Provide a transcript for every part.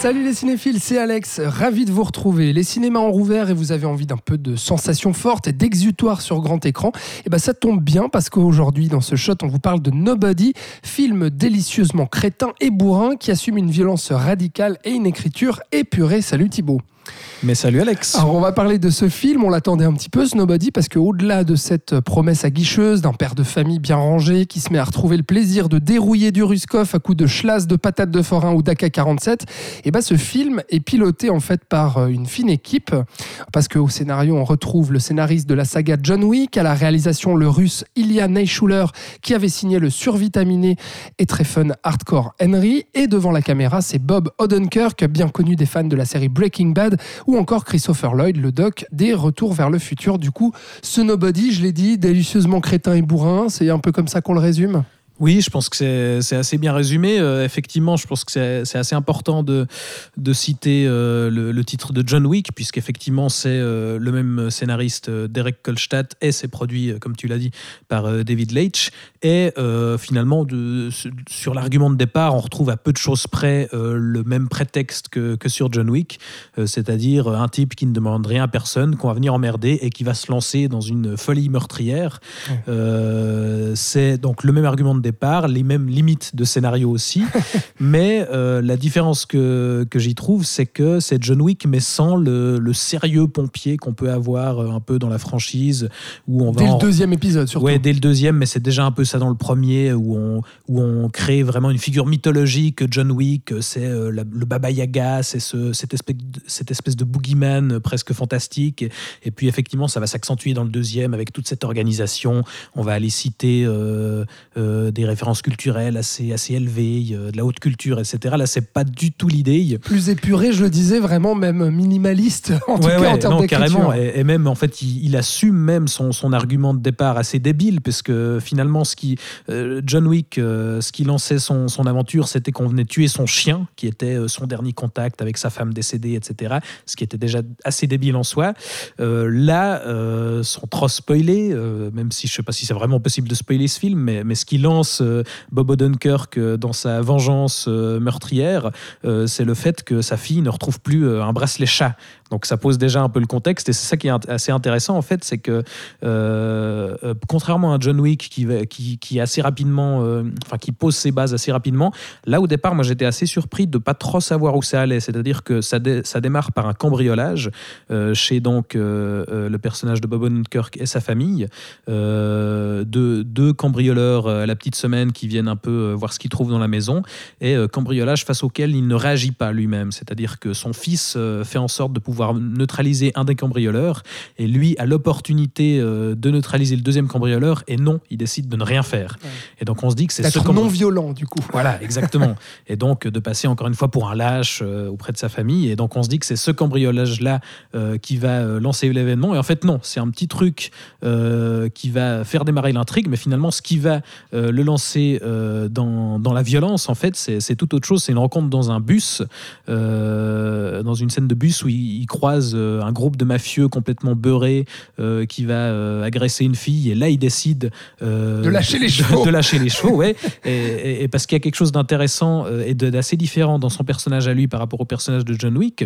Salut les cinéphiles, c'est Alex, ravi de vous retrouver. Les cinémas ont rouvert et vous avez envie d'un peu de sensations fortes et d'exutoire sur grand écran. Et ben ça tombe bien parce qu'aujourd'hui dans ce shot on vous parle de Nobody, film délicieusement crétin et bourrin qui assume une violence radicale et une écriture épurée. Salut Thibaut. Mais salut Alex. Alors on va parler de ce film, on l'attendait un petit peu, ce Nobody, parce qu'au-delà de cette promesse aguicheuse d'un père de famille bien rangé qui se met à retrouver le plaisir de dérouiller du Ruskov à coups de schlass, de patates de forain ou d'AK-47, et ben ce film est piloté en fait par euh, une fine équipe, parce qu'au scénario on retrouve le scénariste de la saga John Wick, à la réalisation le russe Ilya Neischuler qui avait signé le survitaminé et très fun Hardcore Henry, et devant la caméra c'est Bob Odenkirk, bien connu des fans de la série Breaking Bad, ou encore Christopher Lloyd, le doc des Retours vers le futur. Du coup, ce Nobody, je l'ai dit, délicieusement crétin et bourrin, c'est un peu comme ça qu'on le résume? Oui, je pense que c'est- assez bien résumé. Euh, effectivement, je pense que c'est assez important de, de citer euh, le, le titre de John Wick, puisqu'effectivement, c'est euh, le même scénariste, Derek Kolstad, et c'est produit, comme tu l'as dit, par David Leitch. Et finalement, de- sur- l'argument de départ, on retrouve à peu de choses près le même prétexte que, que sur John Wick, c'est-à-dire un type qui ne demande rien à personne, qu'on va venir emmerder et qui va se lancer dans une folie meurtrière. C'est donc le même argument de départ, les mêmes limites de scénario aussi, mais euh, la différence que, que j'y trouve, c'est que c'est John Wick, mais sans le, le sérieux pompier qu'on peut avoir euh, un peu dans la franchise, où on va Dès en- le deuxième épisode, surtout. Ouais, dès le deuxième, mais c'est déjà un peu ça dans le premier, où on, où on crée vraiment une figure mythologique. John Wick, c'est euh, la- le Baba Yaga, c'est ce, cette, espèce de, cette espèce de boogeyman presque fantastique. Et, et puis effectivement, ça va s'accentuer dans le deuxième avec toute cette organisation. On va aller citer euh, euh, des références culturelles assez, assez élevées, euh, de la haute culture, etc. Là, c'est pas du tout l'idée. Plus épuré, je le disais, vraiment même minimaliste, en tout Ouais, cas en termes non, carrément. Et, et même, en fait, il, il assume même son, son argument de départ assez débile, parce que finalement, ce qui, euh, John Wick, euh, ce qui lançait son, son aventure, c'était qu'on venait tuer son chien, qui était son dernier contact avec sa femme décédée, etc. Ce qui était déjà assez débile en soi. Euh, là, sans trop spoiler, même si je sais pas si c'est vraiment possible de spoiler ce film, mais, mais ce qui lance euh, Bob Odenkirk euh, dans sa vengeance euh, meurtrière, c'est le fait que sa fille ne retrouve plus un bracelet chat. Donc ça pose déjà un peu le contexte. Et c'est ça qui est assez intéressant en fait, c'est que euh, euh, contrairement à John Wick qui, qui, assez rapidement, euh, enfin qui pose ses bases assez rapidement, là au départ moi j'étais assez surpris de pas trop savoir où ça allait, c'est-à-dire que ça, ça démarre par un cambriolage chez donc le personnage de Bob Odenkirk et sa famille, deux, deux cambrioleurs à la petite semaine qui viennent un peu voir ce qu'ils trouvent dans la maison. Et cambriolage face auquel il ne réagit pas lui-même, c'est-à-dire que son fils fait en sorte de pouvoir neutraliser un des cambrioleurs et lui a l'opportunité euh, de neutraliser le deuxième cambrioleur et non, il décide de ne rien faire. Ouais. Et donc on se dit que c'est ce non violent, du coup. voilà, exactement. et donc de passer encore une fois pour un lâche euh, auprès de sa famille. Et donc on se dit que c'est ce cambriolage-là euh, qui va lancer l'événement. Et en fait, non, c'est un petit truc qui va faire démarrer l'intrigue, mais finalement, ce qui va le lancer dans, dans la violence, en fait, c'est tout autre chose. C'est une rencontre dans un bus, euh, dans une scène de bus où il, il croise euh, un groupe de mafieux complètement beurrés euh, qui va euh, agresser une fille. Et là, il décide De lâcher les chevaux. de lâcher les chevaux, ouais. Et, et- et parce qu'il y a quelque chose d'intéressant et d'assez différent dans son personnage à lui par rapport au personnage de John Wick,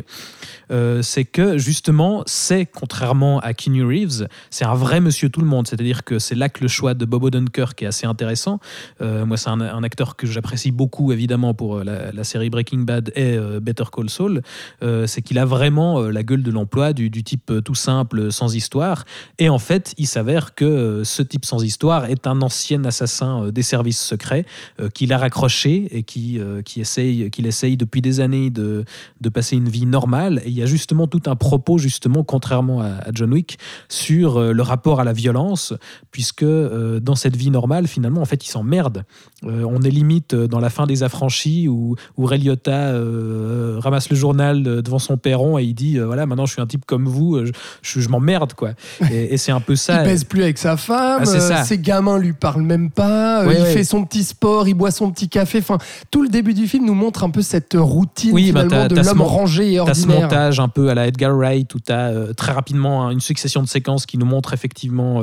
c'est que justement, c'est, contrairement à Keanu Reeves, c'est un vrai monsieur tout le monde. C'est-à-dire que c'est là que le choix de Bob Odenkirk est assez intéressant. Euh, moi, c'est un, un acteur que j'apprécie beaucoup, évidemment, pour la, la série Breaking Bad et euh, Better Call Saul. Euh, c'est qu'il a vraiment la gueule de l'emploi, du, type euh, tout simple, sans histoire. Et en fait, il s'avère que euh, ce type sans histoire est un ancien assassin euh, des services secrets euh, qu'il a raccroché et qui, euh, qui essaye, qu'il essaye depuis des années de, de passer une vie normale. Et il y a justement tout un propos, justement, contrairement à, John Wick, sur euh, le rapport à la violence, puisque euh, dans cette vie normale, finalement, en fait, il s'emmerde. Euh, on est limite euh, dans la fin des affranchis où, où euh, ramasse le journal euh, devant son perron et il dit euh, voilà, maintenant je suis un type comme vous, euh, je, je, m'emmerde, quoi. Et, c'est un peu ça. il baise plus avec sa femme, ah, ça. ses gamins lui parlent même pas, il fait son petit sport, il boit son petit café. Enfin, tout le début du film nous montre un peu cette routine bah, finalement de l'homme rangé et ordinaire. T'as ce montage un peu à la Edgar Wright où t'as as très rapidement une succession de séquences qui nous montrent effectivement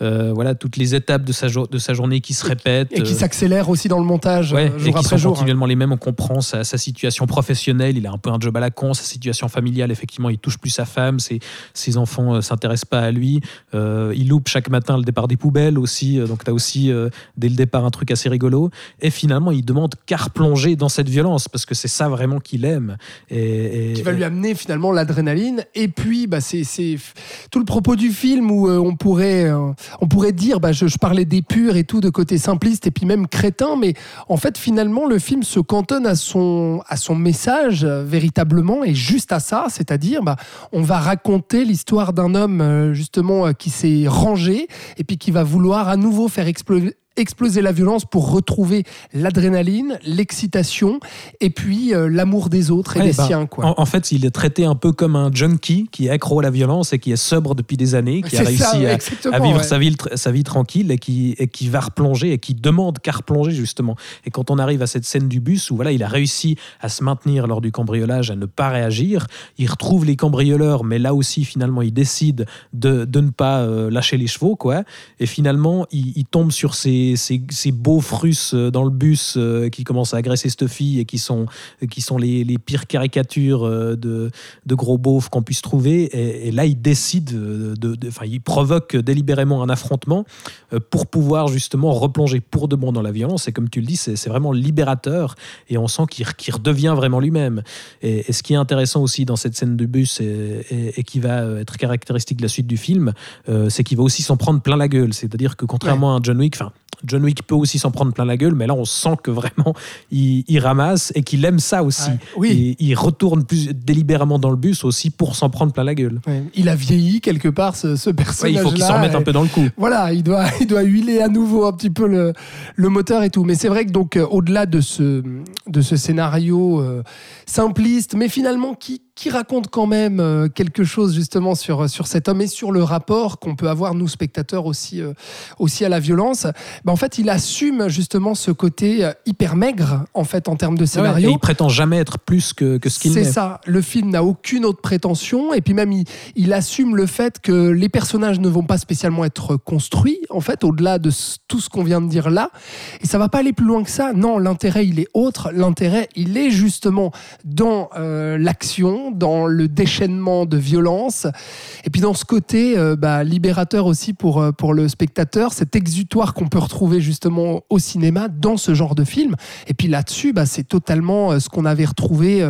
voilà, toutes les étapes de sa, de sa journée qui se répètent. Et qui s'accélèrent aussi dans le montage jour et qui sont hein. continuellement les mêmes. On comprend sa, sa situation professionnelle, il a un peu un job à la con, sa situation familiale, effectivement, il touche plus sa femme, ses, ses enfants ne euh, s'intéressent pas à lui. Euh, il loupe chaque matin le départ des poubelles aussi, euh, donc tu as aussi dès le départ un truc assez rigolo. Et finalement, il demande qu'à replonger dans cette violence, parce que c'est ça vraiment qu'il aime. Et, qui va lui amener finalement l'adrénaline. Et puis, bah, c'est tout le propos du film où on, pourrait, on pourrait dire, bah, je, je parlais d'épure et tout, de côté simpliste et puis même crétin, mais en fait, finalement, le film se cantonne à son, à son message véritablement et juste à ça, c'est-à-dire bah, on va raconter l'histoire d'un homme euh, justement euh, qui s'est rangé et puis qui va vouloir à nouveau faire exploser exploser la violence pour retrouver l'adrénaline, l'excitation et puis euh, l'amour des autres et des bah, siens. Quoi. En, fait, il est traité un peu comme un junkie qui est accro à la violence et qui est sobre depuis des années, qui a réussi à, vivre sa, vie, sa vie tranquille et qui, et qui va replonger et qui demande qu'à replonger justement. Et quand on arrive à cette scène du bus où voilà, il a réussi à se maintenir lors du cambriolage, à ne pas réagir, il retrouve les cambrioleurs, mais là aussi finalement il décide de, de ne pas euh, lâcher les chevaux, quoi. Et finalement il, il tombe sur ses ces, beaux frusses euh, dans le bus euh, qui commencent à agresser cette fille et qui sont, qui sont les, pires caricatures euh, de, de gros beaufs qu'on puisse trouver. Et, là, il décide, de, enfin, il provoque délibérément un affrontement pour pouvoir justement replonger pour de bon dans la violence. Et comme tu le dis, c'est vraiment libérateur et on sent qu'il redevient vraiment lui-même. Et, ce qui est intéressant aussi dans cette scène de bus et, et qui va être caractéristique de la suite du film, c'est qu'il va aussi s'en prendre plein la gueule. C'est-à-dire que contrairement à John Wick, enfin, John Wick peut aussi s'en prendre plein la gueule, mais là on sent que vraiment il, ramasse et qu'il aime ça aussi. oui. Et il retourne plus délibérément dans le bus aussi pour s'en prendre plein la gueule. Il a vieilli quelque part ce, personnage. il faut qu'il s'en remette un peu dans le coup. Voilà, il doit, il doit huiler à nouveau un petit peu le, le moteur et tout. Mais c'est vrai que donc euh, au-delà de ce, de ce scénario euh, simpliste, mais finalement qui qui raconte quand même euh, quelque chose justement sur, sur cet homme et sur le rapport qu'on peut avoir, nous spectateurs, aussi, euh, aussi à la violence. Ben, en fait, il assume justement ce côté euh, hyper maigre, en fait, en termes de scénario. et il prétend jamais être plus que, que ce qu'il est. C'est ça. Le film n'a aucune autre prétention. Et puis même, il, il, assume le fait que les personnages ne vont pas spécialement être construits, en fait, au-delà de tout ce qu'on vient de dire là. Et ça va pas aller plus loin que ça. Non, l'intérêt, il est autre. L'intérêt, il est justement dans l'action, dans le déchaînement de violence, et puis dans ce côté euh, bah, libérateur aussi pour, euh, pour le spectateur, cet exutoire qu'on peut retrouver justement au cinéma dans ce genre de film. Et puis là-dessus, bah, c'est totalement euh, ce qu'on avait retrouvé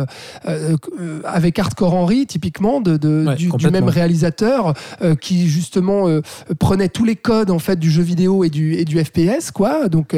avec Hardcore Henry, typiquement, de, du, même réalisateur, qui justement prenait tous les codes en fait du jeu vidéo et du, et du FPS, quoi. Donc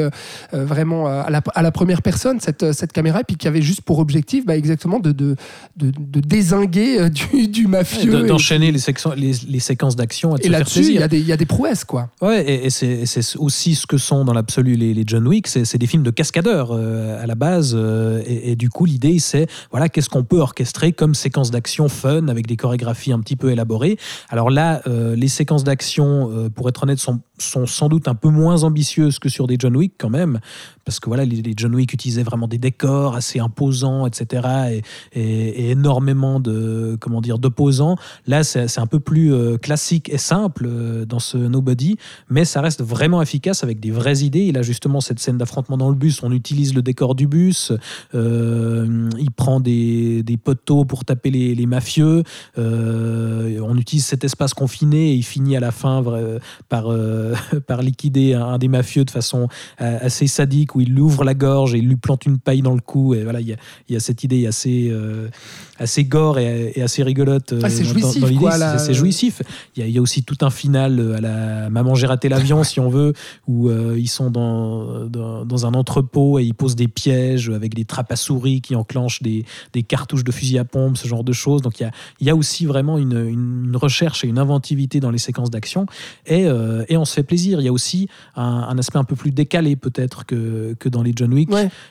vraiment à la, à la, première personne, cette, cette caméra, et puis qui avait juste pour objectif bah, exactement de, de, de, de désinguer euh, du, du mafieux. D'enchaîner les, les, les, séquences d'action et, là-dessus, il y, a des, y a des prouesses, quoi. Ouais, et, c'est aussi ce que sont dans l'absolu les, les, John Wick, c'est des films de cascadeurs euh, à la base. Euh, et, du coup, l'idée, c'est voilà, qu'est-ce qu'on peut orchestrer comme séquence d'action fun avec des chorégraphies un petit peu élaborées. Alors là, les séquences d'action, pour être honnête, sont, sont sans doute un peu moins ambitieuses que sur des John Wick quand même, parce que voilà, les, John Wick utilisaient vraiment des décors assez imposants, etc., et, et énormément de comment dire d'opposants. Là, c'est un peu plus euh, classique et simple euh, dans ce Nobody, mais ça reste vraiment efficace avec des vraies idées. Il a justement cette scène d'affrontement dans le bus. On utilise le décor du bus. Euh, il prend des, des, poteaux pour taper les, mafieux. on utilise cet espace confiné et il finit à la fin par, par liquider un, des mafieux de façon assez sadique où il lui ouvre la gorge et il lui plante une paille dans le cou. Et voilà, il y a, y a cette idée assez, assez gore et, assez rigolote. Ah, c'est jouissif, C'est jouissif. Il y, a, aussi tout un final euh, à la Maman, j'ai raté l'avion, si on veut, où euh, ils sont dans, dans, un entrepôt et ils posent des pièges avec des trappes à souris qui enclenchent des, des cartouches de fusil à pompe, ce genre de choses. Donc il y a, il y a aussi vraiment une, une, recherche et une inventivité dans les séquences d'action. Et, euh, et, on se fait plaisir. Il y a aussi un, aspect un peu plus décalé, peut-être, que, que dans les John Wick.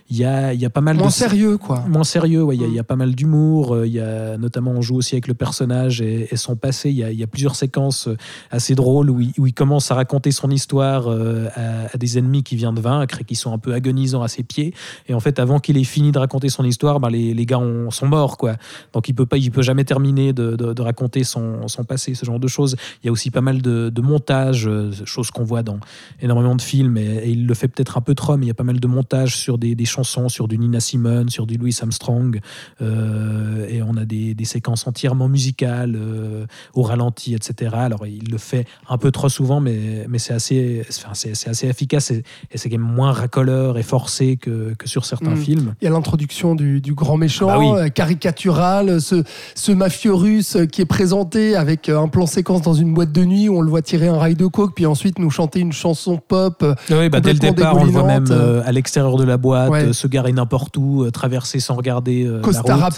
Il, y a, il y a pas mal Moins sérieux, quoi. Moins sérieux, ouais. Il, y a, il y a pas mal d'humour. Il y a, notamment, on joue aussi avec le personnage et, son passé. Il y, a, plusieurs séquences assez drôles où il, commence à raconter son histoire à, des ennemis qui vient de vaincre et qui sont un peu agonisants à ses pieds. Et en fait, avant qu'il ait fini de raconter son histoire, ben, les, les, gars sont morts, quoi. Donc il peut pas, il peut jamais terminer de, raconter son, son, passé, ce genre de choses. Il y a aussi pas mal de, de montage, choses qu'on voit dans énormément de films et, il le fait peut-être un peu trop, mais il y a pas mal de montage sur des, chansons, sur du Nina Simone, sur du Louis Armstrong, euh, a des, des séquences entièrement musicales euh, au ralenti, etc. Alors il le fait un peu trop souvent, mais, mais c'est assez, enfin, c'est, assez efficace et, c'est quand même moins racoleur et forcé que, que sur certains mm. films. Il y a l'introduction du, du, grand méchant, bah euh, caricatural, ce, ce mafieux russe qui est présenté avec un plan séquence dans une boîte de nuit où on le voit tirer un rail de coke, puis ensuite nous chanter une chanson pop. Oui, bah, dès le départ, on le voit même euh, à l'extérieur de la boîte, euh, se garer n'importe où, euh, traverser sans regarder. Costard à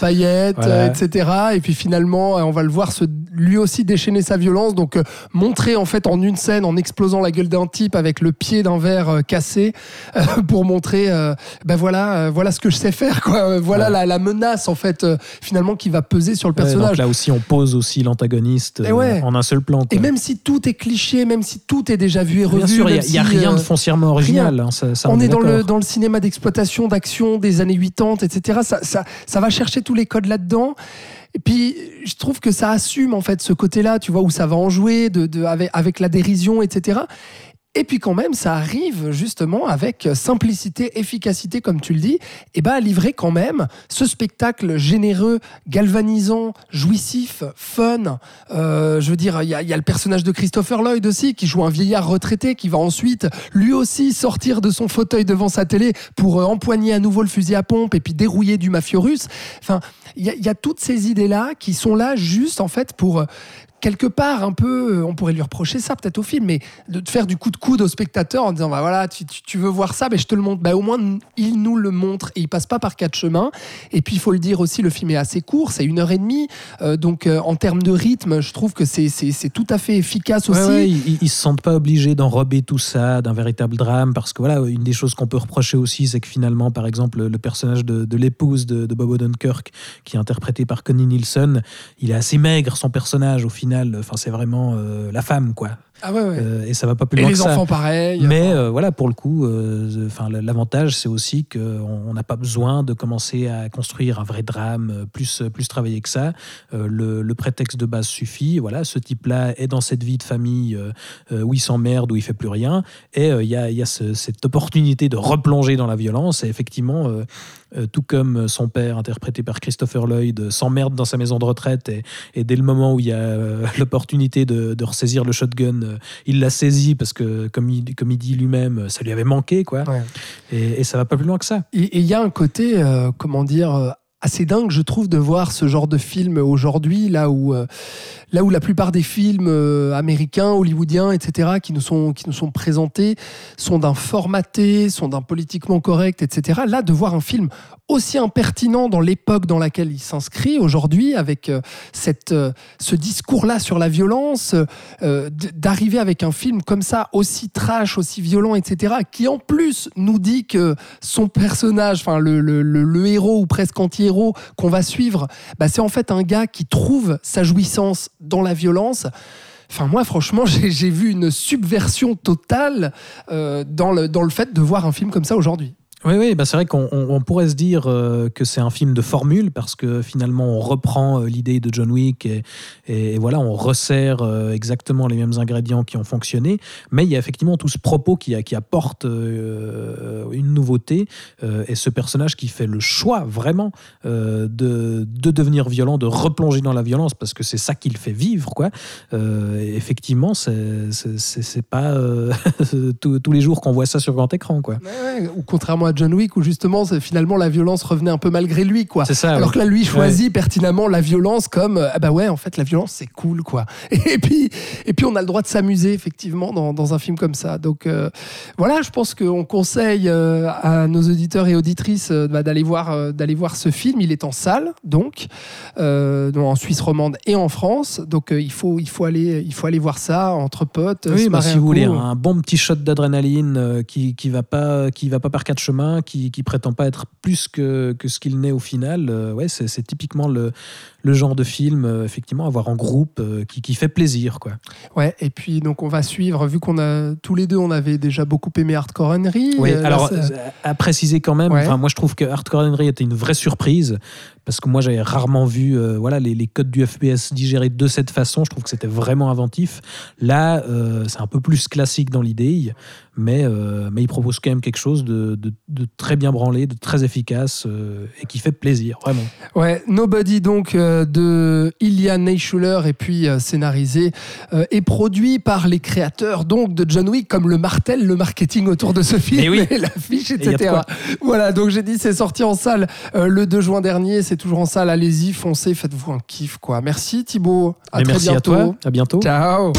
etc. Et puis finalement, on va le voir se, lui aussi déchaîner sa violence. Donc montrer en fait en une scène, en explosant la gueule d'un type avec le pied d'un verre cassé, pour montrer, ben voilà, voilà ce que je sais faire. Quoi. Voilà la, la, menace en fait finalement qui va peser sur le personnage. là aussi, on pose aussi l'antagoniste en un seul plan. Et même si tout est cliché, même si tout est déjà vu et revu, Bien sûr, il n'y a, rien de foncièrement original. Hein, on, est, dans le, dans le cinéma d'exploitation, d'action des années 80, etc. Ça, ça, ça va chercher tous les codes là-dedans. Et puis, je trouve que ça assume en fait ce côté-là, tu vois, où ça va en jouer avec, la dérision, etc. Et puis quand même, ça arrive justement avec simplicité, efficacité, comme tu le dis, et ben à livrer quand même ce spectacle généreux, galvanisant, jouissif, fun. Euh, je veux dire, il y, a le personnage de Christopher Lloyd aussi, qui joue un vieillard retraité, qui va ensuite lui aussi sortir de son fauteuil devant sa télé pour euh, empoigner à nouveau le fusil à pompe et puis dérouiller du mafieux russe. Enfin, il y, y, a toutes ces idées-là qui sont là juste en fait pour quelque part, un peu, euh, on pourrait lui reprocher ça peut-être au film, mais de faire du coup de coude au spectateur en disant bah voilà, tu, veux voir ça, mais je te le montre. Bah, au moins, il nous le montre et il passe pas par quatre chemins. Et puis, il faut le dire aussi, le film est assez court, c'est une heure et demie. Euh, donc, euh, en termes de rythme, je trouve que c'est tout à fait efficace aussi. Ouais, ils, ne se sentent pas obligés d'enrober tout ça d'un véritable drame parce que voilà, une des choses qu'on peut reprocher aussi, c'est que finalement, par exemple, le personnage de, l'épouse de, de Bob Odenkirk, qui est interprété par Connie Nielsen, il est assez maigre, son personnage au final Enfin, c'est vraiment euh, la femme, quoi. Ah ouais, ouais. Euh, et ça va pas plus loin que ça. les enfants pareil. Mais euh, voilà, pour le coup, enfin l'avantage c'est aussi qu'on n'a pas besoin de commencer à construire un vrai drame plus plus travaillé que ça. Le, le, prétexte de base suffit. Voilà, ce type-là est dans cette vie de famille où il s'emmerde, où il fait plus rien, et il y a, y a cette opportunité de replonger dans la violence. Et effectivement, euh, tout comme son père, interprété par Christopher Lloyd, s'emmerde dans sa maison de retraite et, dès le moment où il y a euh, l'opportunité de, ressaisir le shotgun, euh, il l'a saisi parce que, comme il, comme il dit lui-même, ça lui avait manqué, quoi. Et, et, ça va pas plus loin que ça. Et il y a un côté, comment dire, assez dingue, je trouve, de voir ce genre de film aujourd'hui, là où Là où la plupart des films euh, américains, hollywoodiens, etc., qui nous sont, qui nous sont présentés, sont d'un formaté, sont d'un politiquement correct, etc. Là, de voir un film aussi impertinent dans l'époque dans laquelle il s'inscrit aujourd'hui, avec euh, cette, euh, ce discours-là sur la violence, d'arriver avec un film comme ça, aussi trash, aussi violent, etc., qui en plus nous dit que son personnage, enfin le, le, héros ou presque anti-héros qu'on va suivre, bah, c'est en fait un gars qui trouve sa jouissance dans la violence. Enfin, moi, franchement, j'ai vu une subversion totale euh, dans, le, dans le fait de voir un film comme ça aujourd'hui. Oui, bah c'est vrai qu'on pourrait se dire euh, que c'est un film de formule parce que finalement on reprend euh, l'idée de John Wick et, voilà, on resserre euh, exactement les mêmes ingrédients qui ont fonctionné. Mais il y a effectivement tout ce propos qui, qui apporte une nouveauté et ce personnage qui fait le choix vraiment de, de, devenir violent, de replonger dans la violence parce que c'est ça qu'il fait vivre. Quoi. effectivement, c'est pas tous les jours qu'on voit ça sur grand écran. Quoi. ou contrairement à John Wick où justement finalement la violence revenait un peu malgré lui quoi. Ça, Alors que là lui choisit pertinemment la violence comme ah bah ouais en fait la violence c'est cool quoi. Et puis et puis on a le droit de s'amuser effectivement dans, dans, un film comme ça. Donc euh, voilà je pense qu'on conseille euh, à nos auditeurs et auditrices euh, bah, d'aller voir d'aller voir ce film. Il est en salle donc en Suisse romande et en France. Donc il faut il faut aller il faut aller voir ça entre potes. Oui bah, si vous voulez un bon petit shot d'adrénaline qui qui va pas qui va pas par quatre chemins qui, prétend pas être plus que, que ce qu'il n'est au final, euh, ouais, c'est typiquement le, le genre de film, euh, effectivement, à voir en groupe euh, qui, qui fait plaisir. Quoi. Ouais, et puis donc on va suivre, vu qu'on a tous les deux, on avait déjà beaucoup aimé Hardcore Henry. Oui, euh, alors à préciser quand même, Ouais. moi je trouve que Hardcore Henry était une vraie surprise parce que moi j'avais rarement vu voilà, les, les codes du FPS digérés de cette façon. Je trouve que c'était vraiment inventif. Là, c'est un peu plus classique dans l'idée, mais, mais il propose quand même quelque chose de, de- de très bien branlé, de très efficace et qui fait plaisir, vraiment. Ouais, Nobody donc de Ilya Neischuler et puis euh, scénarisé euh, et produit par les créateurs donc de John Wick comme le martel, le marketing autour de ce film oui. l'affiche, etc. Voilà, donc j'ai dit c'est sorti en salle euh, le 2 juin dernier, c'est toujours en salle, allez-y, foncez, faites-vous un kiff quoi. Merci Thibaut, à Et très merci bientôt. à toi, à bientôt. Ciao.